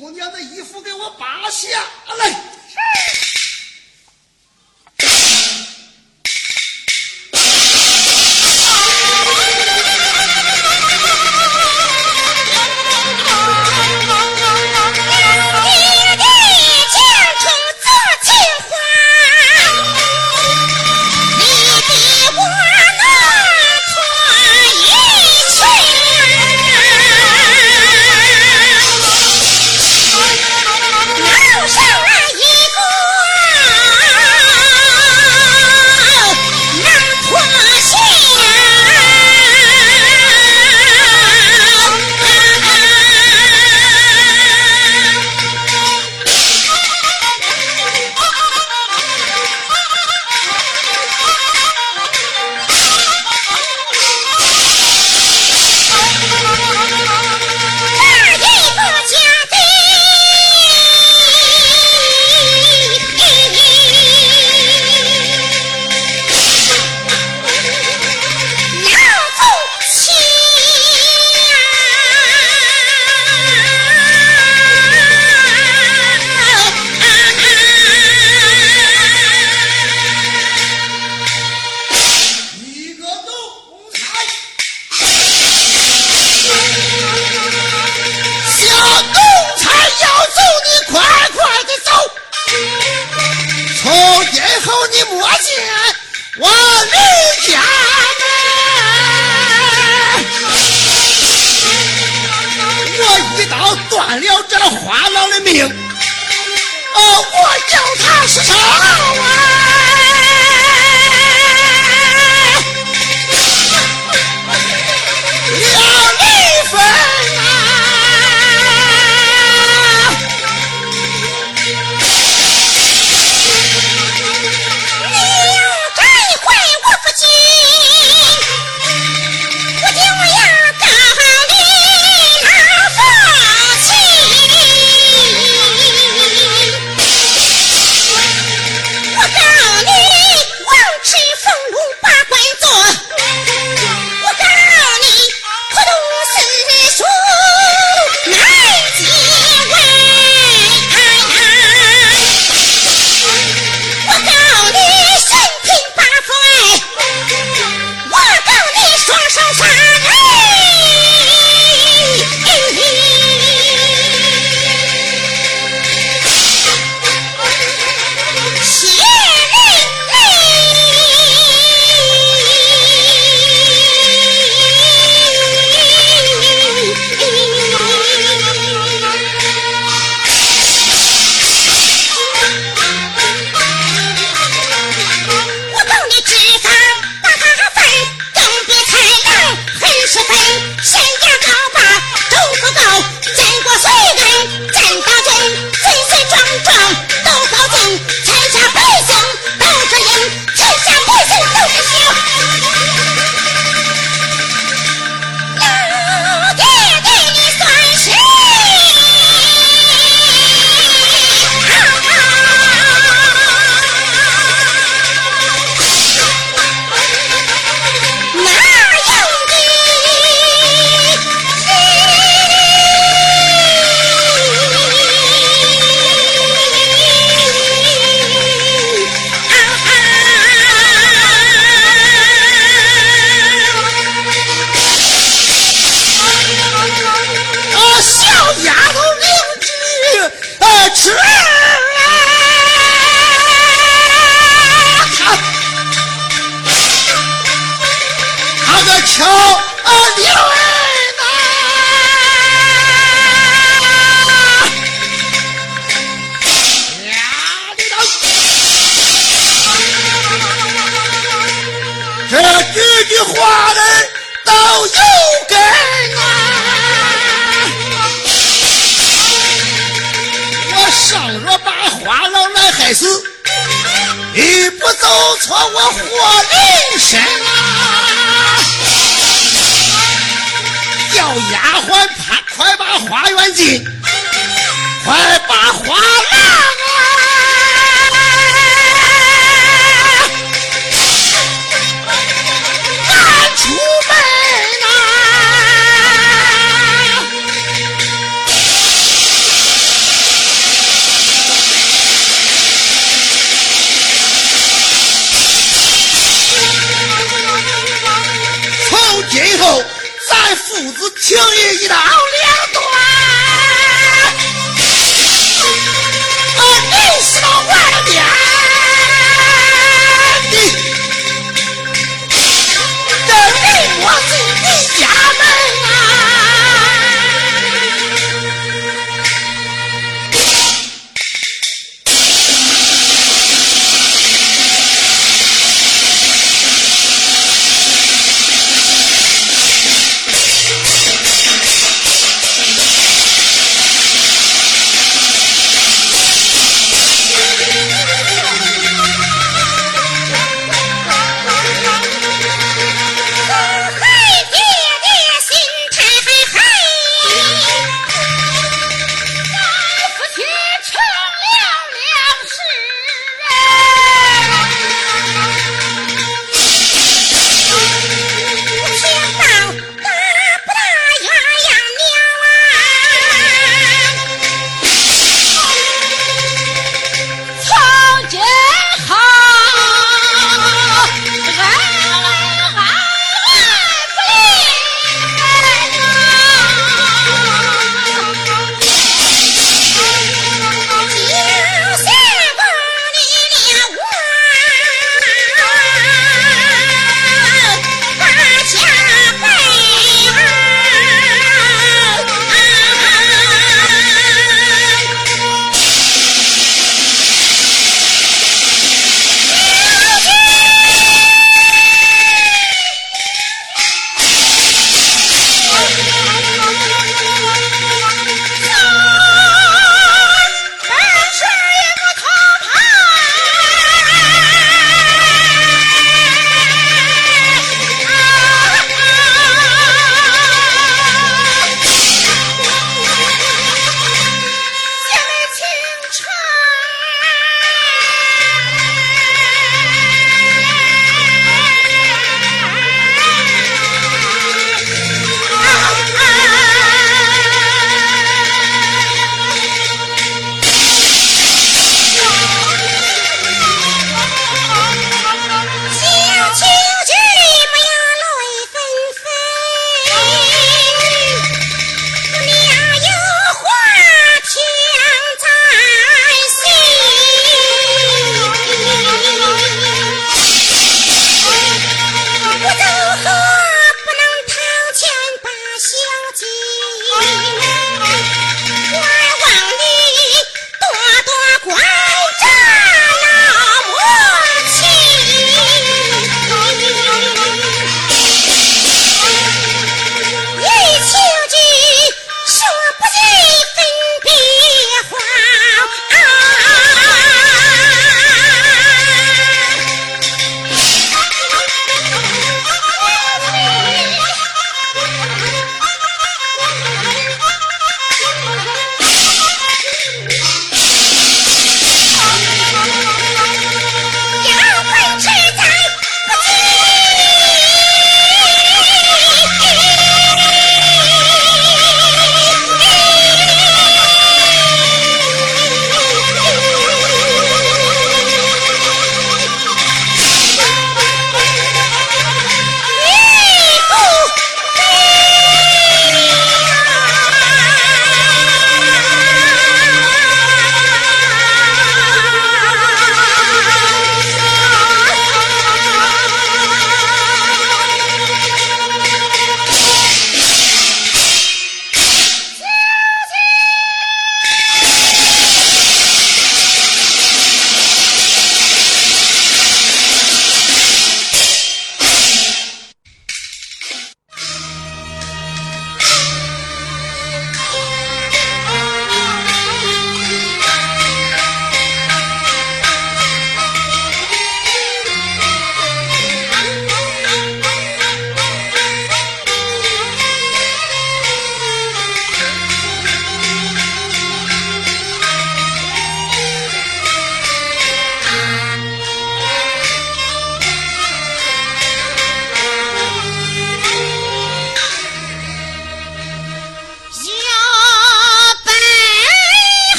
姑娘的衣服给我扒下来。叫你莫见我李家门，我一刀断了这花郎的命，哦，我叫他死少啊！有根啊！我上若把花郎来害死，也不走错我活人身啊！叫丫鬟快快把花园进，快把花郎。以后咱父子情谊一道了。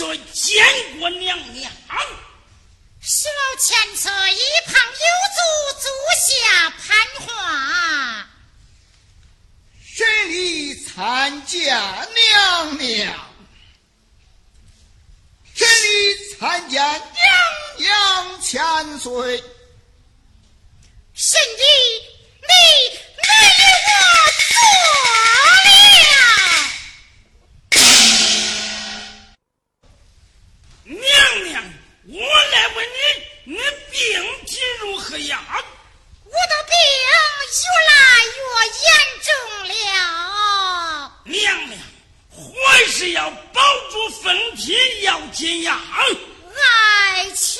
岁见过娘娘。十老千岁一旁有足，足下攀花。谁里参见娘娘？谁里参见娘娘千岁？神医，你你与我做。我的病越来越严重了，娘娘，还是要保住身体要紧呀，爱妻。